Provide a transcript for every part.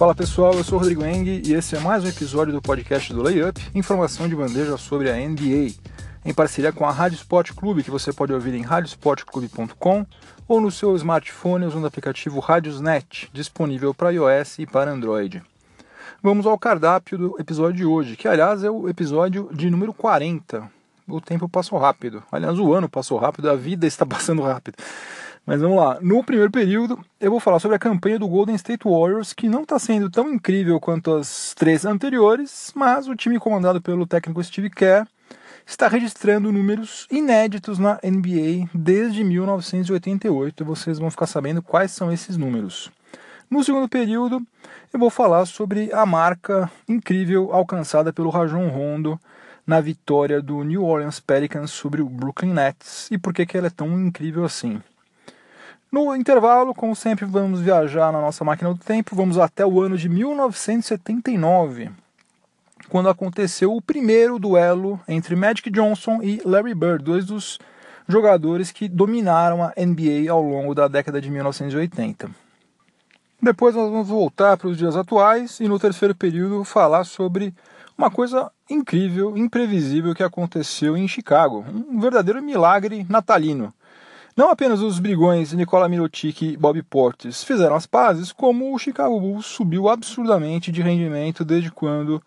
Fala pessoal, eu sou o Rodrigo Eng e esse é mais um episódio do podcast do Layup, informação de bandeja sobre a NBA, em parceria com a Rádio Sport Clube, que você pode ouvir em radiosportclube.com ou no seu smartphone usando o aplicativo Radiosnet, disponível para iOS e para Android. Vamos ao cardápio do episódio de hoje, que aliás é o episódio de número 40. O tempo passou rápido. Aliás, o ano passou rápido, a vida está passando rápido. Mas vamos lá. No primeiro período, eu vou falar sobre a campanha do Golden State Warriors, que não está sendo tão incrível quanto as três anteriores, mas o time comandado pelo técnico Steve Kerr está registrando números inéditos na NBA desde 1988 e vocês vão ficar sabendo quais são esses números. No segundo período, eu vou falar sobre a marca incrível alcançada pelo Rajon Rondo na vitória do New Orleans Pelicans sobre o Brooklyn Nets e por que, que ela é tão incrível assim. No intervalo, como sempre, vamos viajar na nossa máquina do tempo, vamos até o ano de 1979 quando aconteceu o primeiro duelo entre Magic Johnson e Larry Bird, dois dos jogadores que dominaram a NBA ao longo da década de 1980. Depois nós vamos voltar para os dias atuais e no terceiro período falar sobre uma coisa incrível, imprevisível que aconteceu em Chicago, um verdadeiro milagre natalino. Não apenas os brigões Nicola Mirotic e Bob Portis fizeram as pazes, como o Chicago Bulls subiu absurdamente de rendimento desde quando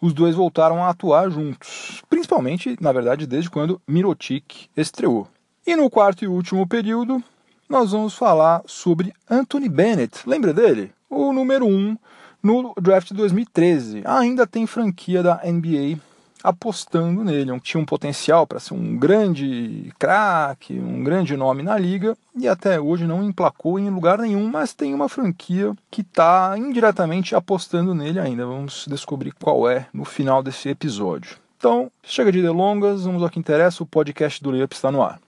os dois voltaram a atuar juntos, principalmente, na verdade, desde quando Mirotic estreou. E no quarto e último período, nós vamos falar sobre Anthony Bennett. Lembra dele? O número 1 um no draft de 2013. Ainda tem franquia da NBA apostando nele. Tinha um potencial para ser um grande craque, um grande nome na liga e até hoje não emplacou em lugar nenhum, mas tem uma franquia que está indiretamente apostando nele ainda. Vamos descobrir qual é no final desse episódio. Então, chega de delongas, vamos ao que interessa, o podcast do Layup está no ar.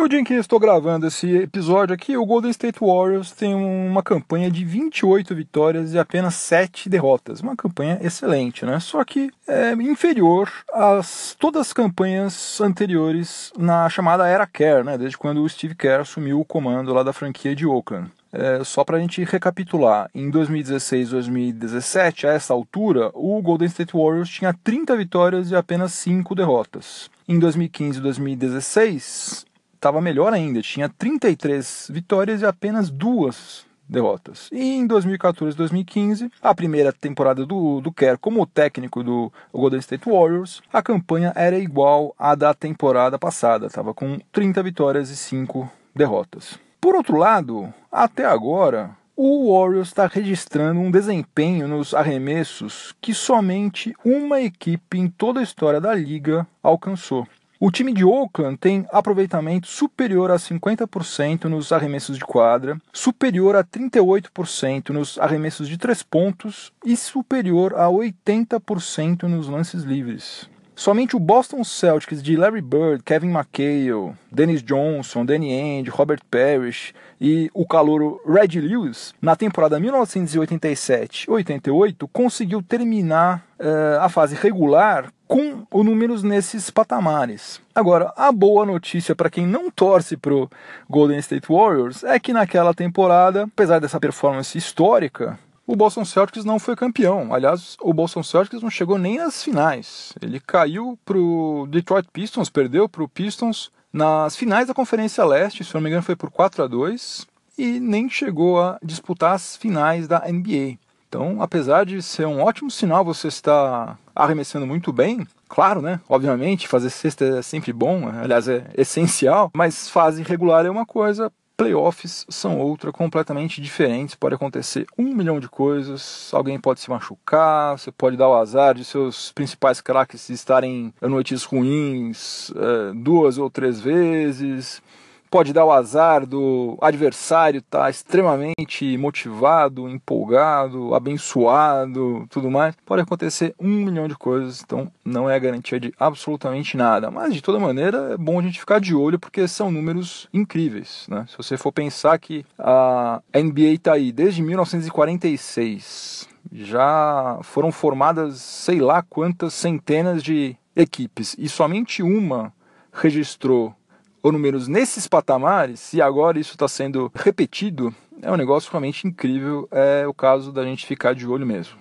No dia em que estou gravando esse episódio aqui, o Golden State Warriors tem uma campanha de 28 vitórias e apenas 7 derrotas. Uma campanha excelente, né? Só que é inferior a todas as campanhas anteriores na chamada Era Kerr, né? Desde quando o Steve Kerr assumiu o comando lá da franquia de Oakland. É, só para a gente recapitular, em 2016 2017, a essa altura, o Golden State Warriors tinha 30 vitórias e apenas 5 derrotas. Em 2015 2016, estava melhor ainda, tinha 33 vitórias e apenas duas derrotas. E em 2014 2015, a primeira temporada do, do Kerr como técnico do Golden State Warriors, a campanha era igual à da temporada passada, estava com 30 vitórias e 5 derrotas. Por outro lado, até agora, o Warriors está registrando um desempenho nos arremessos que somente uma equipe em toda a história da liga alcançou. O time de Oakland tem aproveitamento superior a 50% nos arremessos de quadra, superior a 38% nos arremessos de três pontos e superior a 80% nos lances livres. Somente o Boston Celtics de Larry Bird, Kevin McHale, Dennis Johnson, Danny Ainge, Robert Parrish e o calouro Red Lewis, na temporada 1987-88, conseguiu terminar uh, a fase regular com o números nesses patamares. Agora, a boa notícia para quem não torce pro Golden State Warriors é que naquela temporada, apesar dessa performance histórica, o Boston Celtics não foi campeão. Aliás, o Boston Celtics não chegou nem nas finais. Ele caiu pro Detroit Pistons, perdeu pro Pistons nas finais da Conferência Leste, se não me engano foi por 4 a 2 e nem chegou a disputar as finais da NBA. Então, apesar de ser um ótimo sinal você estar arremessando muito bem, claro, né? Obviamente, fazer cesta é sempre bom, aliás, é essencial, mas fase regular é uma coisa, Playoffs são outra, completamente diferentes. Pode acontecer um milhão de coisas. Alguém pode se machucar, você pode dar o azar de seus principais craques estarem em noites ruins é, duas ou três vezes pode dar o azar do adversário estar tá extremamente motivado, empolgado, abençoado, tudo mais. Pode acontecer um milhão de coisas, então não é garantia de absolutamente nada. Mas de toda maneira é bom a gente ficar de olho porque são números incríveis. Né? Se você for pensar que a NBA está aí desde 1946, já foram formadas sei lá quantas centenas de equipes e somente uma registrou ou números nesses patamares, e agora isso está sendo repetido, é um negócio realmente incrível. É o caso da gente ficar de olho mesmo.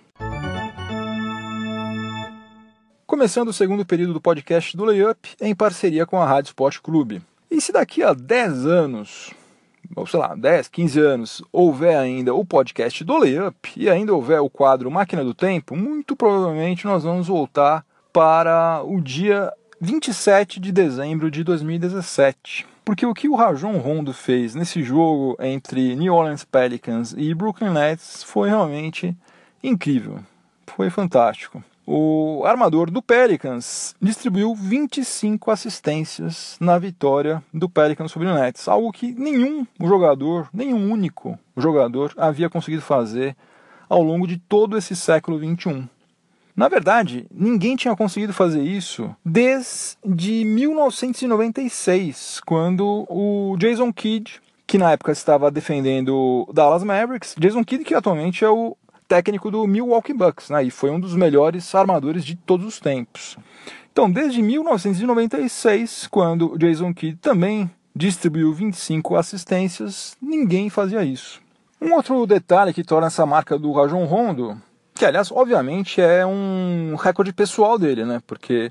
Começando o segundo período do podcast do Layup em parceria com a Rádio Sport Clube. E se daqui a 10 anos, ou sei lá, 10, 15 anos, houver ainda o podcast do Layup e ainda houver o quadro Máquina do Tempo, muito provavelmente nós vamos voltar para o dia 27 de dezembro de 2017. Porque o que o Rajon Rondo fez nesse jogo entre New Orleans Pelicans e Brooklyn Nets foi realmente incrível. Foi fantástico. O armador do Pelicans distribuiu 25 assistências na vitória do Pelicans sobre o Nets, algo que nenhum jogador, nenhum único jogador havia conseguido fazer ao longo de todo esse século 21. Na verdade, ninguém tinha conseguido fazer isso desde 1996, quando o Jason Kidd, que na época estava defendendo Dallas Mavericks, Jason Kidd que atualmente é o técnico do Milwaukee Bucks, né, e foi um dos melhores armadores de todos os tempos. Então, desde 1996, quando Jason Kidd também distribuiu 25 assistências, ninguém fazia isso. Um outro detalhe que torna essa marca do Rajon Rondo que, aliás, obviamente é um recorde pessoal dele, né? Porque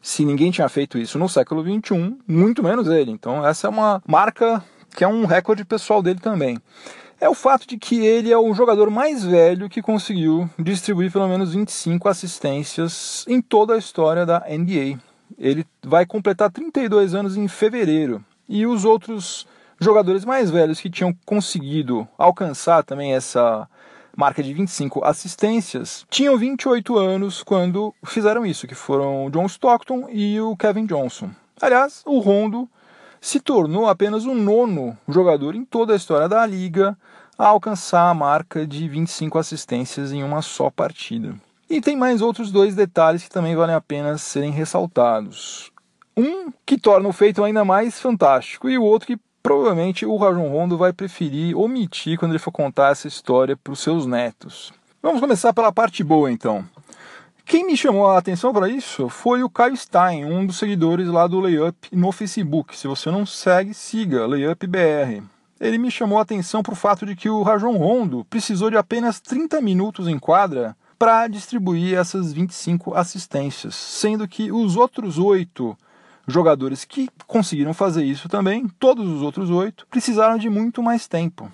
se ninguém tinha feito isso no século XXI, muito menos ele. Então, essa é uma marca que é um recorde pessoal dele também. É o fato de que ele é o jogador mais velho que conseguiu distribuir pelo menos 25 assistências em toda a história da NBA. Ele vai completar 32 anos em fevereiro. E os outros jogadores mais velhos que tinham conseguido alcançar também essa marca de 25 assistências, tinham 28 anos quando fizeram isso, que foram o John Stockton e o Kevin Johnson. Aliás, o Rondo se tornou apenas o nono jogador em toda a história da liga a alcançar a marca de 25 assistências em uma só partida. E tem mais outros dois detalhes que também valem a pena serem ressaltados. Um que torna o feito ainda mais fantástico e o outro que provavelmente o Rajon Rondo vai preferir omitir quando ele for contar essa história para os seus netos. Vamos começar pela parte boa então. Quem me chamou a atenção para isso foi o Caio Stein, um dos seguidores lá do Layup no Facebook. Se você não segue, siga Layup BR. Ele me chamou a atenção para o fato de que o Rajon Rondo precisou de apenas 30 minutos em quadra para distribuir essas 25 assistências, sendo que os outros oito jogadores que conseguiram fazer isso também, todos os outros oito, precisaram de muito mais tempo.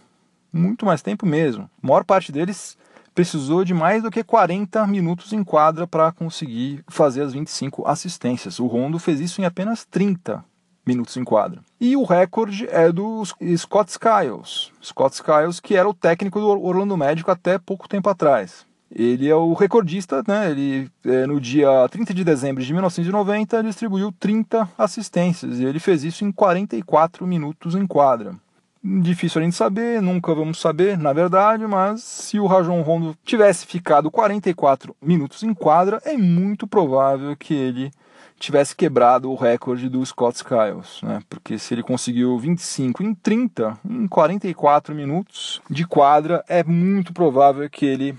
Muito mais tempo mesmo. A maior parte deles precisou de mais do que 40 minutos em quadra para conseguir fazer as 25 assistências. O Rondo fez isso em apenas 30 minutos em quadra. E o recorde é do Scott Skiles. Scott Skiles, que era o técnico do Orlando Magic até pouco tempo atrás. Ele é o recordista, né? Ele é, no dia 30 de dezembro de 1990 distribuiu 30 assistências e ele fez isso em 44 minutos em quadra. Difícil a gente saber, nunca vamos saber, na verdade, mas se o Rajon Rondo tivesse ficado 44 minutos em quadra, é muito provável que ele tivesse quebrado o recorde do Scott Skiles, né? Porque se ele conseguiu 25 em 30, em 44 minutos de quadra, é muito provável que ele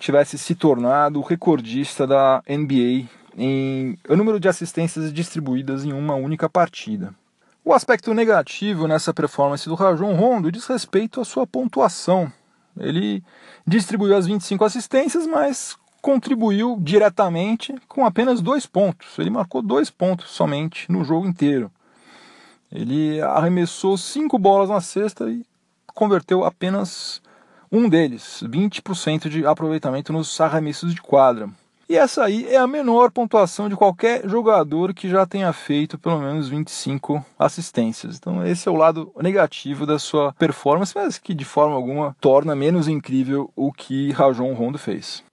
tivesse se tornado o recordista da NBA em o número de assistências distribuídas em uma única partida. O aspecto negativo nessa performance do Rajon Rondo diz respeito à sua pontuação. Ele distribuiu as 25 assistências, mas contribuiu diretamente com apenas dois pontos. Ele marcou dois pontos somente no jogo inteiro. Ele arremessou cinco bolas na cesta e converteu apenas um deles, 20% de aproveitamento nos arremessos de quadra. E essa aí é a menor pontuação de qualquer jogador que já tenha feito pelo menos 25 assistências. Então, esse é o lado negativo da sua performance, mas que de forma alguma torna menos incrível o que Rajon Rondo fez.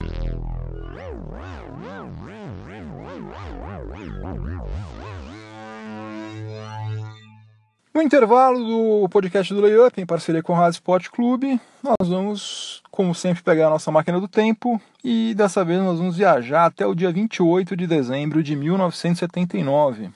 No intervalo do podcast do Layup, em parceria com o Rádio Sport Clube, nós vamos, como sempre, pegar a nossa máquina do tempo e dessa vez nós vamos viajar até o dia 28 de dezembro de 1979.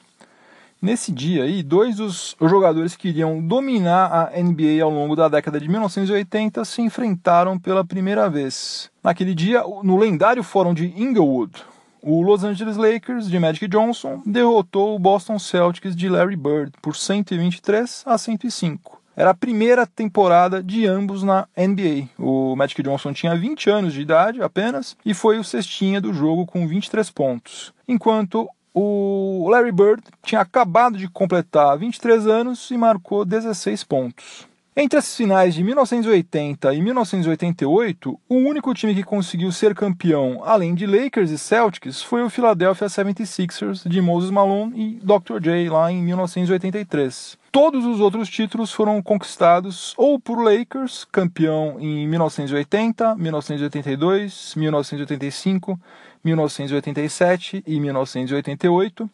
Nesse dia aí, dois dos jogadores que iriam dominar a NBA ao longo da década de 1980 se enfrentaram pela primeira vez. Naquele dia, no lendário fórum de Inglewood, o Los Angeles Lakers de Magic Johnson derrotou o Boston Celtics de Larry Bird por 123 a 105. Era a primeira temporada de ambos na NBA. O Magic Johnson tinha 20 anos de idade apenas e foi o cestinha do jogo com 23 pontos. Enquanto o Larry Bird tinha acabado de completar 23 anos e marcou 16 pontos. Entre as finais de 1980 e 1988, o único time que conseguiu ser campeão, além de Lakers e Celtics, foi o Philadelphia 76ers de Moses Malone e Dr. J lá em 1983. Todos os outros títulos foram conquistados ou por Lakers, campeão em 1980, 1982, 1985, 1987 e 1988,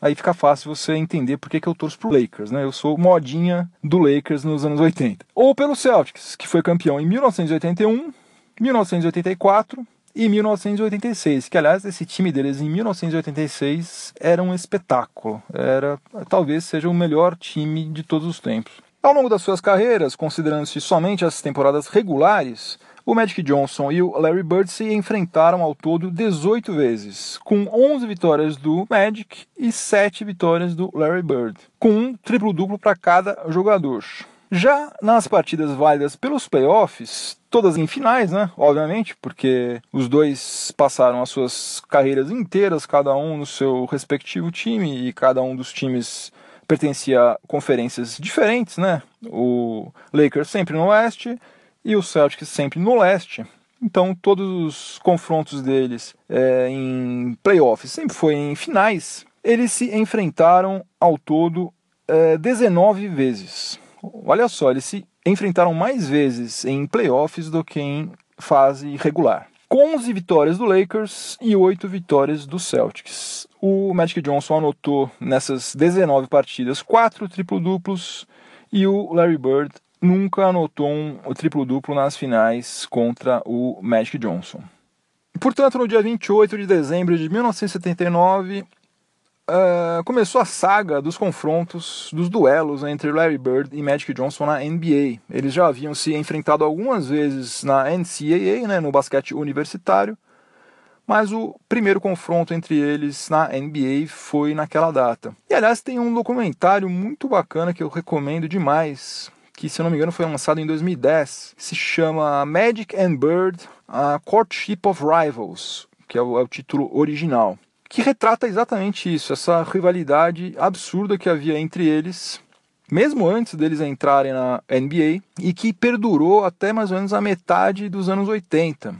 aí fica fácil você entender por que, que eu torço pro Lakers, né? Eu sou modinha do Lakers nos anos 80. Ou pelo Celtics, que foi campeão em 1981, 1984 e 1986, que aliás esse time deles em 1986 era um espetáculo, era talvez seja o melhor time de todos os tempos. Ao longo das suas carreiras, considerando-se somente as temporadas regulares, o Magic Johnson e o Larry Bird se enfrentaram ao todo 18 vezes, com 11 vitórias do Magic e 7 vitórias do Larry Bird, com um triplo-duplo para cada jogador. Já nas partidas válidas pelos playoffs, todas em finais, né? Obviamente, porque os dois passaram as suas carreiras inteiras, cada um no seu respectivo time, e cada um dos times pertencia a conferências diferentes, né? O Lakers sempre no oeste e o Celtics sempre no leste. Então todos os confrontos deles é, em playoffs sempre foi em finais. Eles se enfrentaram ao todo é, 19 vezes. Olha só, eles se enfrentaram mais vezes em playoffs do que em fase regular. Com 11 vitórias do Lakers e 8 vitórias do Celtics. O Magic Johnson anotou nessas 19 partidas 4 triplo-duplos e o Larry Bird nunca anotou um triplo-duplo nas finais contra o Magic Johnson. Portanto, no dia 28 de dezembro de 1979, uh, eh, começou a saga dos confrontos, dos duelos entre Larry Bird e Magic Johnson na NBA. Eles já haviam se enfrentado algumas vezes na NCAA, né, no basquete universitário, mas o primeiro confronto entre eles na NBA foi naquela data. E aliás, tem um documentário muito bacana que eu recomendo demais, que se eu não me engano foi lançado em 2010, se chama Magic and Bird, a Courtship of Rivals, que é o, é o título original, que retrata exatamente isso, essa rivalidade absurda que havia entre eles, mesmo antes deles entrarem na NBA, e que perdurou até mais ou menos a metade dos anos 80.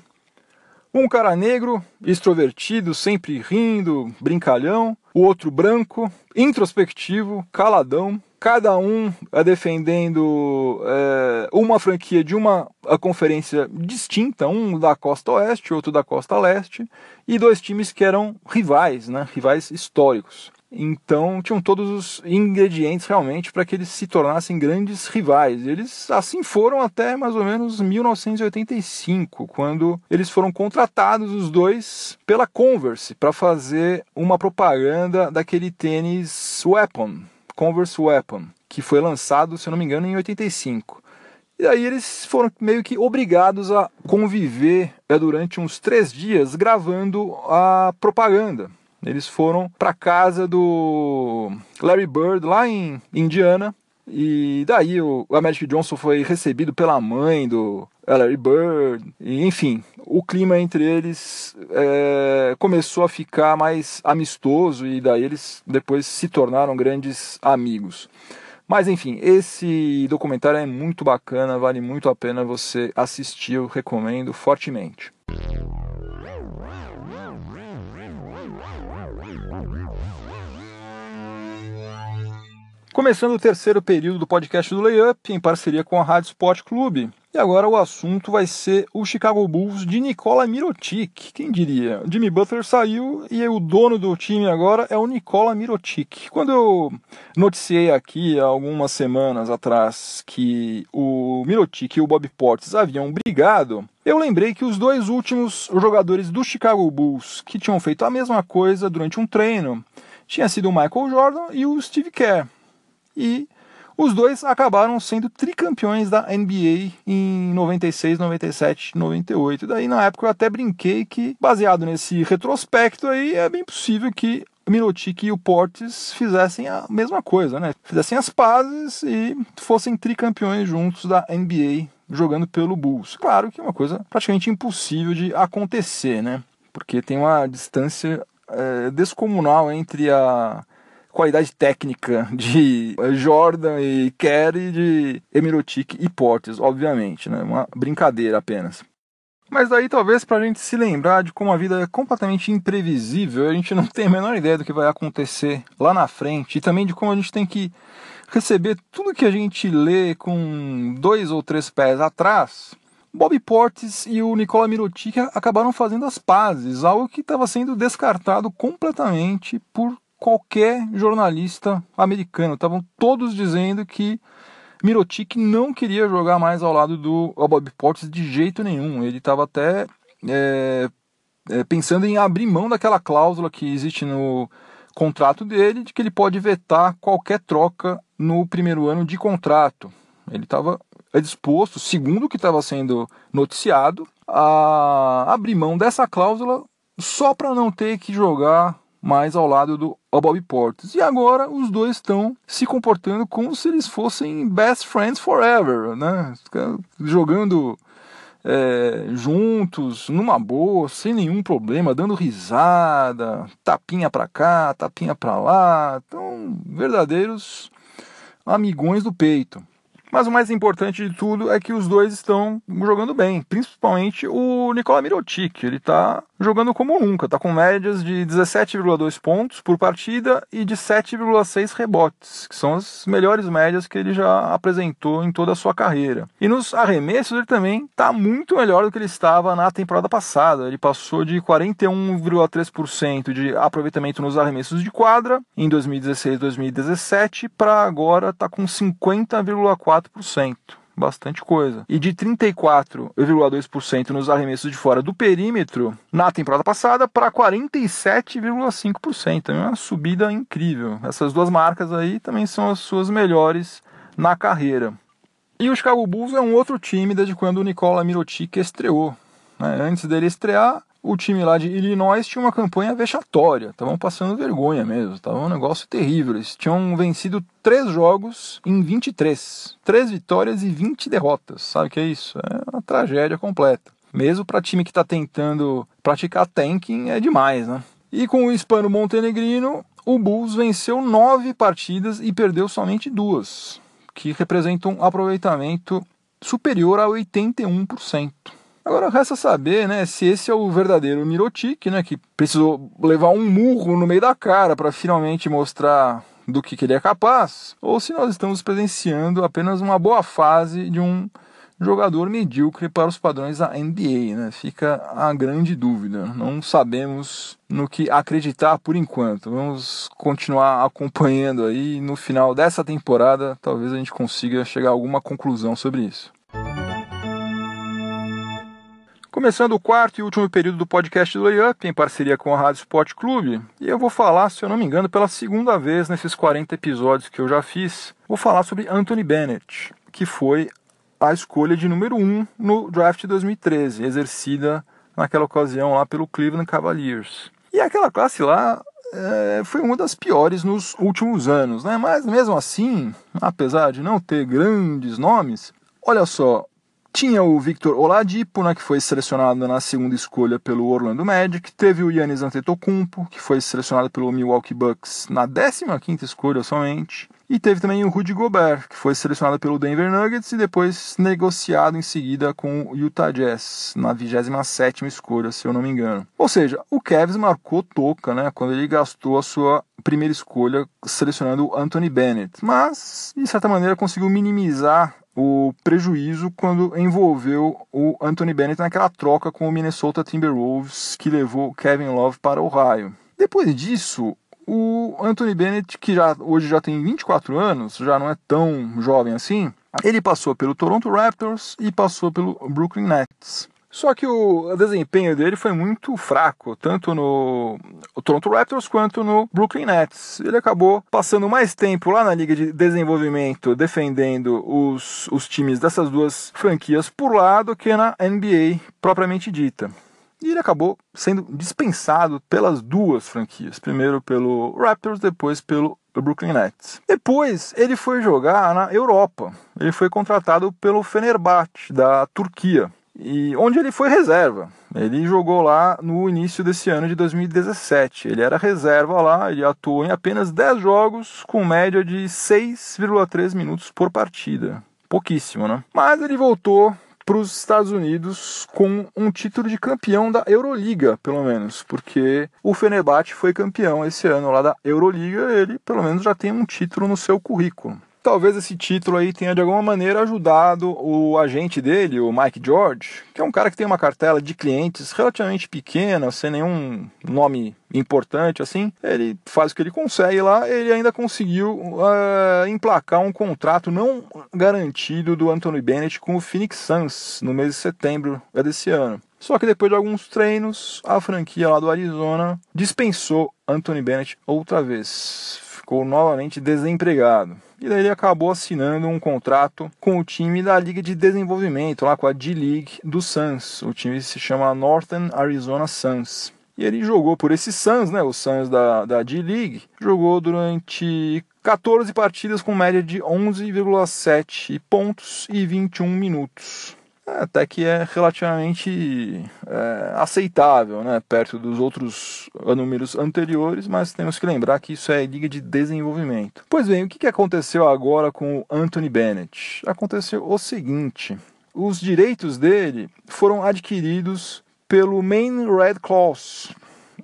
Um cara negro, extrovertido, sempre rindo, brincalhão, o outro branco, introspectivo, caladão, cada um é defendendo é, uma franquia de uma conferência distinta, um da costa oeste, outro da costa leste, e dois times que eram rivais, né, rivais históricos. Então tinham todos os ingredientes realmente para que eles se tornassem grandes rivais. Eles assim foram até mais ou menos 1985, quando eles foram contratados os dois pela Converse para fazer uma propaganda daquele tênis Weapon, Converse Weapon, que foi lançado, se eu não me engano, em 85. E aí eles foram meio que obrigados a conviver é, durante uns três dias gravando a propaganda. Eles foram para casa do Larry Bird lá em Indiana e daí o Magic Johnson foi recebido pela mãe do Larry Bird, e, enfim, o clima entre eles é, começou a ficar mais amistoso e daí eles depois se tornaram grandes amigos. Mas enfim, esse documentário é muito bacana, vale muito a pena você assistir, eu recomendo fortemente. Começando o terceiro período do podcast do Layup, em parceria com a Rádio Sport Clube. E agora o assunto vai ser o Chicago Bulls de Nikola Mirotic. Quem diria? Jimmy Butler saiu e o dono do time agora é o Nikola Mirotic. Quando eu noticiei aqui algumas semanas atrás que o Mirotic e o Bob Portis haviam brigado, eu lembrei que os dois últimos jogadores do Chicago Bulls que tinham feito a mesma coisa durante um treino tinha sido o Michael Jordan e o Steve Kerr e os dois acabaram sendo tricampeões da NBA em 96, 97, 98. Daí na época eu até brinquei que, baseado nesse retrospecto aí, é bem possível que Mirotic e o Portes fizessem a mesma coisa, né? Fizessem as pazes e fossem tricampeões juntos da NBA jogando pelo Bulls. Claro que é uma coisa praticamente impossível de acontecer, né? Porque tem uma distância é, descomunal entre a qualidade técnica de Jordan e Kerry, de Emirotic e Portes, obviamente, né? Uma brincadeira apenas. Mas daí talvez para a gente se lembrar de como a vida é completamente imprevisível, a gente não tem a menor ideia do que vai acontecer lá na frente e também de como a gente tem que receber tudo que a gente lê com dois ou três pés atrás. Bob Portes e o Nicola Mirotic acabaram fazendo as pazes, algo que estava sendo descartado completamente por qualquer jornalista americano. Estavam todos dizendo que Mirotic não queria jogar mais ao lado do Bob Portes de jeito nenhum. Ele estava até é, é, pensando em abrir mão daquela cláusula que existe no contrato dele, de que ele pode vetar qualquer troca no primeiro ano de contrato. Ele estava disposto, segundo o que estava sendo noticiado, a abrir mão dessa cláusula só para não ter que jogar mais ao lado do Bob Portes. E agora os dois estão se comportando como se eles fossem best friends forever, né? Jogando é, juntos, numa boa, sem nenhum problema, dando risada, tapinha pra cá, tapinha pra lá. Então, verdadeiros amigões do peito. Mas o mais importante de tudo é que os dois estão jogando bem, principalmente o Nicola Mirotic. Ele está jogando como nunca, está com médias de 17,2 pontos por partida e de 7,6 rebotes, que são as melhores médias que ele já apresentou em toda a sua carreira. E nos arremessos ele também está muito melhor do que ele estava na temporada passada. Ele passou de 41,3% de aproveitamento nos arremessos de quadra em 2016-2017 para agora estar tá com 50,4% 34%, bastante coisa. E de 34,2% nos arremessos de fora do perímetro na temporada passada para 47,5%. É uma subida incrível. Essas duas marcas aí também são as suas melhores na carreira. E o Chicago Bulls é um outro time desde quando o Nikola Mirotic estreou. Né? Antes dele estrear, o time lá de Illinois tinha uma campanha vexatória, estavam passando vergonha mesmo, estava um negócio terrível. Eles tinham vencido três jogos em 23, três vitórias e 20 derrotas. Sabe o que é isso? É uma tragédia completa. Mesmo para time que está tentando praticar tanking é demais, né? E com o hispano montenegrino, o Bulls venceu nove partidas e perdeu somente duas, que representam um aproveitamento superior a 81%. Agora resta saber, né, se esse é o verdadeiro Mirotic, né, que precisou levar um murro no meio da cara para finalmente mostrar do que, que ele é capaz, ou se nós estamos presenciando apenas uma boa fase de um jogador medíocre para os padrões da NBA, né? Fica a grande dúvida. Não sabemos no que acreditar por enquanto. Vamos continuar acompanhando aí no final dessa temporada, talvez a gente consiga chegar a alguma conclusão sobre isso. Começando o quarto e último período do podcast do Layup, em parceria com a Rádio Sport Clube, e eu vou falar, se eu não me engano, pela segunda vez nesses 40 episódios que eu já fiz, vou falar sobre Anthony Bennett, que foi a escolha de número 1 um no draft de 2013, exercida naquela ocasião lá pelo Cleveland Cavaliers. E aquela classe lá é, foi uma das piores nos últimos anos, né? Mas mesmo assim, apesar de não ter grandes nomes, olha só, tinha o Victor Oladipo, né, que foi selecionado na segunda escolha pelo Orlando Magic. Teve o Yannis Antetokounmpo, que foi selecionado pelo Milwaukee Bucks na 15ª escolha somente. E teve também o Rudy Gobert, que foi selecionado pelo Denver Nuggets e depois negociado em seguida com o Utah Jazz, na 27ª escolha, se eu não me engano. Ou seja, o Cavs marcou toca, né, quando ele gastou a sua primeira escolha selecionando o Anthony Bennett, mas de certa maneira conseguiu minimizar o prejuízo quando envolveu o Anthony Bennett naquela troca com o Minnesota Timberwolves que levou Kevin Love para o Ohio. Depois disso, o Anthony Bennett, que já, hoje já tem 24 anos, já não é tão jovem assim, ele passou pelo Toronto Raptors e passou pelo Brooklyn Nets. Só que o desempenho dele foi muito fraco, tanto no Toronto Raptors quanto no Brooklyn Nets. Ele acabou passando mais tempo lá na Liga de Desenvolvimento defendendo os, os times dessas duas franquias por lá do que na NBA propriamente dita. E ele acabou sendo dispensado pelas duas franquias. Primeiro pelo Raptors, depois pelo Brooklyn Nets. Depois ele foi jogar na Europa. Ele foi contratado pelo Fenerbahçe da Turquia e onde ele foi reserva. Ele jogou lá no início desse ano de 2017. Ele era reserva lá, ele atuou em apenas 10 jogos com média de 6,3 minutos por partida. Pouquíssimo, né? Mas ele voltou para os Estados Unidos com um título de campeão da Euroliga, pelo menos, porque o Fenerbahçe foi campeão esse ano lá da Euroliga, ele pelo menos já tem um título no seu currículo talvez esse título aí tenha de alguma maneira ajudado o agente dele, o Mike George, que é um cara que tem uma cartela de clientes relativamente pequena, sem nenhum nome importante assim. Ele faz o que ele consegue lá, ele ainda conseguiu uh, emplacar um contrato não garantido do Anthony Bennett com o Phoenix Suns no mês de setembro desse ano. Só que depois de alguns treinos, a franquia lá do Arizona dispensou Anthony Bennett outra vez. Ficou novamente desempregado. E daí ele acabou assinando um contrato com o time da Liga de Desenvolvimento, lá com a D-League do Suns. O time se chama Northern Arizona Suns. E ele jogou por esse Suns, né, o Suns da, da D-League, jogou durante 14 partidas com média de 11,7 pontos e 21 minutos. Até que é relativamente é, aceitável, né, perto dos outros números anteriores, mas temos que lembrar que isso é liga de desenvolvimento. Pois bem, o que aconteceu agora com o Anthony Bennett? Aconteceu o seguinte: os direitos dele foram adquiridos pelo Maine Red Claws.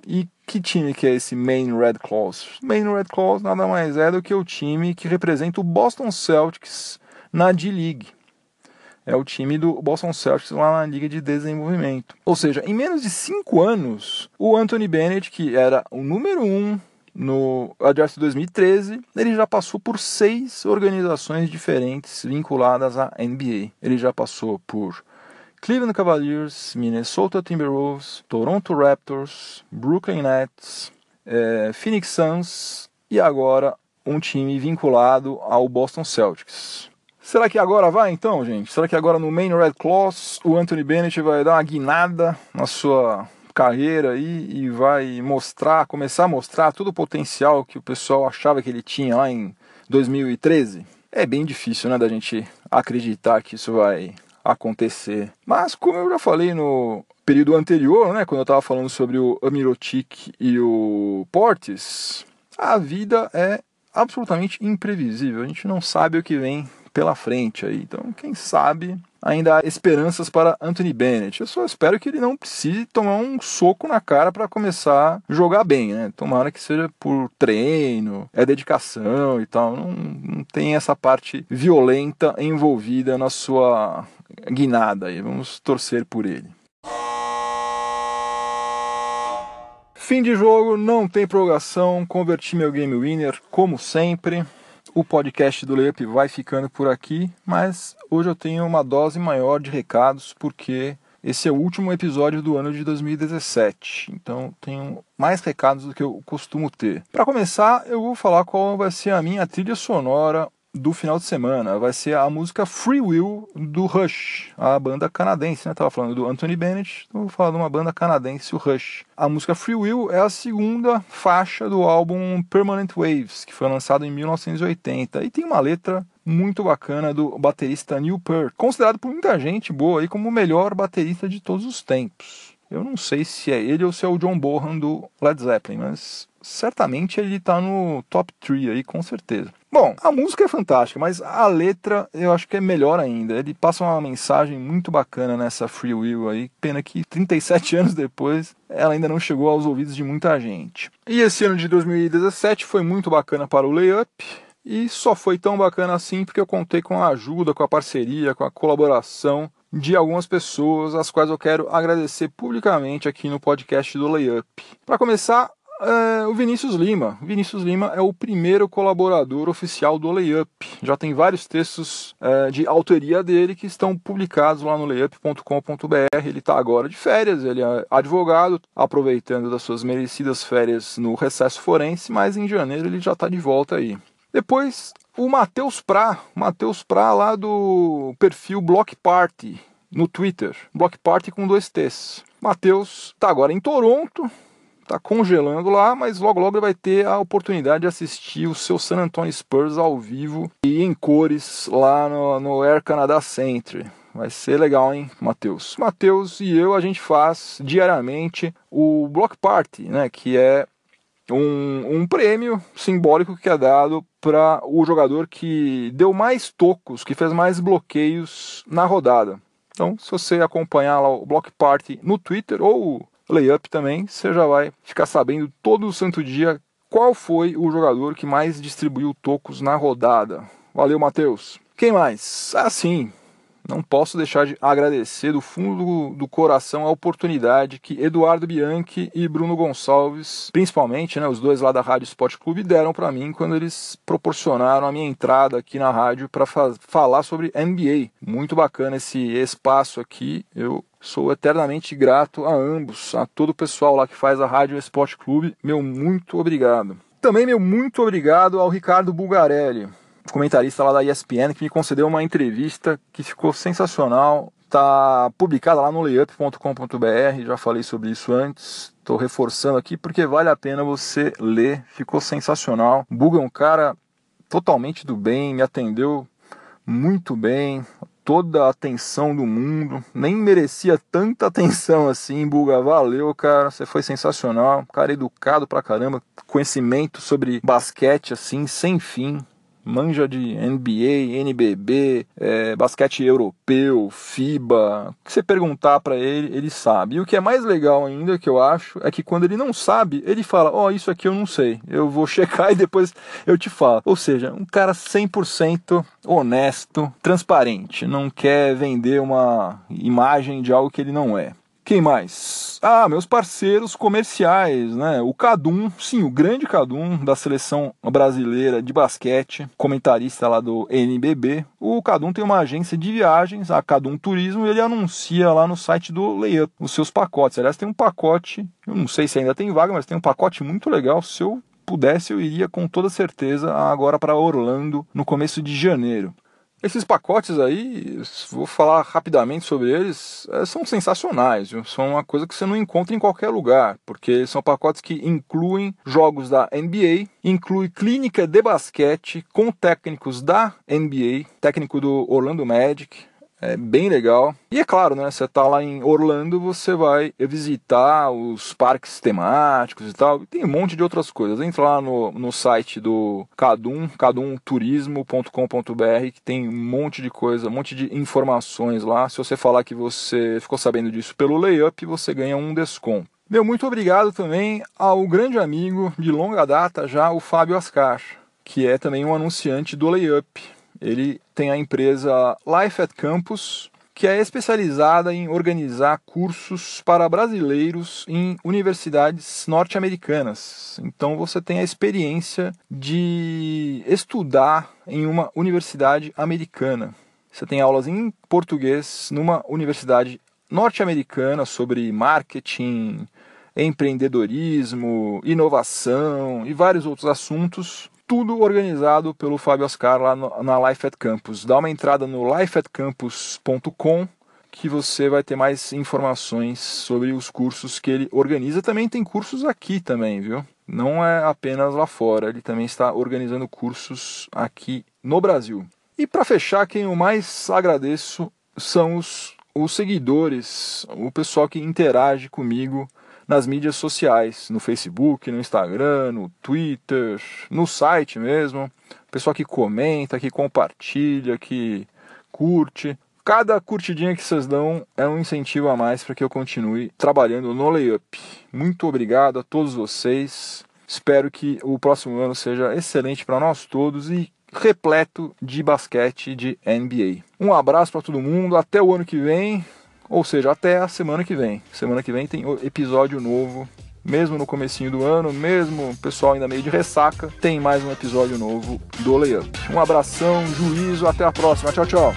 E que time que é esse Maine Red Claws? Maine Red Claws nada mais é do que o time que representa o Boston Celtics na D-League é o time do Boston Celtics lá na Liga de Desenvolvimento. Ou seja, em menos de cinco anos, o Anthony Bennett, que era o número um no draft 2013, ele já passou por seis organizações diferentes vinculadas à NBA. Ele já passou por Cleveland Cavaliers, Minnesota Timberwolves, Toronto Raptors, Brooklyn Nets, é, Phoenix Suns e agora um time vinculado ao Boston Celtics. Será que agora vai então, gente? Será que agora no Main Red Claws o Anthony Bennett vai dar uma guinada na sua carreira aí e vai mostrar, começar a mostrar todo o potencial que o pessoal achava que ele tinha lá em 2013? É bem difícil, né, da gente acreditar que isso vai acontecer. Mas como eu já falei no período anterior, né, quando eu estava falando sobre o Amirotic e o Portes, a vida é absolutamente imprevisível. A gente não sabe o que vem pela frente aí. Então, quem sabe ainda há esperanças para Anthony Bennett. Eu só espero que ele não precise tomar um soco na cara para começar a jogar bem, né? Tomara que seja por treino, é dedicação e tal. Não, não tem essa parte violenta envolvida na sua guinada aí. Vamos torcer por ele. Fim de jogo, não tem prorrogação, converti meu game winner como sempre. O podcast do Layup vai ficando por aqui, mas hoje eu tenho uma dose maior de recados porque esse é o último episódio do ano de 2017, então tenho mais recados do que eu costumo ter. Para começar, eu vou falar qual vai ser a minha trilha sonora do final de semana. Vai ser a música Free Will do Rush, a banda canadense, né? Tava falando do Anthony Bennett, então vou falar de uma banda canadense, o Rush. A música Free Will é a segunda faixa do álbum Permanent Waves, que foi lançado em 1980 e tem uma letra muito bacana do baterista Neil Peart, considerado por muita gente boa aí como o melhor baterista de todos os tempos. Eu não sei se é ele ou se é o John Bonham do Led Zeppelin, mas certamente ele está no top 3 aí, com certeza. Bom, a música é fantástica, mas a letra eu acho que é melhor ainda. Ele passa uma mensagem muito bacana nessa Free Will aí. Pena que 37 anos depois ela ainda não chegou aos ouvidos de muita gente. E esse ano de 2017 foi muito bacana para o Layup. E só foi tão bacana assim porque eu contei com a ajuda, com a parceria, com a colaboração de algumas pessoas, as quais eu quero agradecer publicamente aqui no podcast do Layup. Para começar, é, o Vinícius Lima. Vinícius Lima é o primeiro colaborador oficial do Layup. Já tem vários textos é, de autoria dele que estão publicados lá no layup.com.br. Ele está agora de férias, ele é advogado, aproveitando das suas merecidas férias no recesso forense, mas em janeiro ele já está de volta aí. Depois, o Matheus Prá, Matheus Prá lá do perfil Block Party. no Twitter, Block Party com dois T's. Matheus está agora em Toronto, está congelando lá, mas logo logo ele vai ter a oportunidade de assistir o seu San Antonio Spurs ao vivo e em cores lá no, no Air Canada Center. Vai ser legal, hein, Matheus? Matheus e eu, a gente faz diariamente o Block Party, né? Que é um, um prêmio simbólico que é dado para o jogador que deu mais tocos, que fez mais bloqueios na rodada. Então, se você acompanhar lá o Block Party no Twitter ou Layup também, você já vai ficar sabendo todo santo dia qual foi o jogador que mais distribuiu tocos na rodada. Valeu, Matheus. Quem mais? Ah, sim, não posso deixar de agradecer do fundo do coração a oportunidade que Eduardo Bianchi e Bruno Gonçalves, principalmente, né, os dois lá da Rádio Esporte Clube, deram para mim quando eles proporcionaram a minha entrada aqui na rádio para falar sobre NBA. Muito bacana esse espaço aqui. Eu sou eternamente grato a ambos, a todo o pessoal lá que faz a Rádio Esporte Clube. Meu muito obrigado. Também meu muito obrigado ao Ricardo Bulgarelli comentarista lá da ESPN que me concedeu uma entrevista que ficou sensacional. Está publicada lá no layup.com.br, já falei sobre isso antes. Estou reforçando aqui porque vale a pena você ler, ficou sensacional. Buga é um cara totalmente do bem, me atendeu muito bem, toda a atenção do mundo. Nem merecia tanta atenção assim, Buga. Valeu, cara. Você foi sensacional. Cara educado pra caramba. Conhecimento sobre basquete, assim, sem fim manja de NBA, NBB, é, basquete europeu, FIBA. O que você perguntar para ele, ele sabe. E o que é mais legal ainda, que eu acho, é que quando ele não sabe, ele fala: Ó, oh, isso aqui eu não sei. Eu vou checar e depois eu te falo. Ou seja, um cara 100% honesto, transparente. Não quer vender uma imagem de algo que ele não é. Quem mais? Ah, meus parceiros comerciais, né? O Cadum, sim, o grande Cadum da seleção brasileira de basquete, comentarista lá do NBB. O Cadum tem uma agência de viagens, a Cadum Turismo, e ele anuncia lá no site do Layup os seus pacotes. Aliás, tem um pacote, eu não sei se ainda tem vaga, mas tem um pacote muito legal. Se eu pudesse, eu iria com toda certeza agora para Orlando no começo de janeiro. Esses pacotes aí, vou falar rapidamente sobre eles, é, são sensacionais, viu? são uma coisa que você não encontra em qualquer lugar, porque são pacotes que incluem jogos da NBA, inclui clínica de basquete com técnicos da NBA, técnico do Orlando Magic, é bem legal. E é claro, né? Você tá lá em Orlando, você vai visitar os parques temáticos e tal. Tem um monte de outras coisas. Entra lá no, no site do Cadum, cadumturismo.com.br, que tem um monte de coisa, um monte de informações lá. Se você falar que você ficou sabendo disso pelo layup, você ganha um desconto. Meu muito obrigado também ao grande amigo de longa data já, o Fábio Ascar, que é também um anunciante do layup ele tem a empresa Life at Campus, que é especializada em organizar cursos para brasileiros em universidades norte-americanas. Então você tem a experiência de estudar em uma universidade americana. Você tem aulas em português numa universidade norte-americana sobre marketing, empreendedorismo, inovação e vários outros assuntos tudo organizado pelo Fábio Oscar lá no, na Life at Campus. Dá uma entrada no lifeatcampus.com que você vai ter mais informações sobre os cursos que ele organiza. Também tem cursos aqui também, viu? Não é apenas lá fora, ele também está organizando cursos aqui no Brasil. E para fechar, quem eu mais agradeço são os, os seguidores, o pessoal que interage comigo nas mídias sociais, no Facebook, no Instagram, no Twitter, no site mesmo. Pessoal que comenta, que compartilha, que curte. Cada curtidinha que vocês dão é um incentivo a mais para que eu continue trabalhando no layup. Muito obrigado a todos vocês. Espero que o próximo ano seja excelente para nós todos e repleto de basquete de NBA. Um abraço para todo mundo, até o ano que vem. Ou seja, até a semana que vem. Semana que vem tem episódio novo. Mesmo no comecinho do ano, mesmo o pessoal ainda meio de ressaca, tem mais um episódio novo do Layup. Um abração, juízo, até a próxima. Tchau, tchau.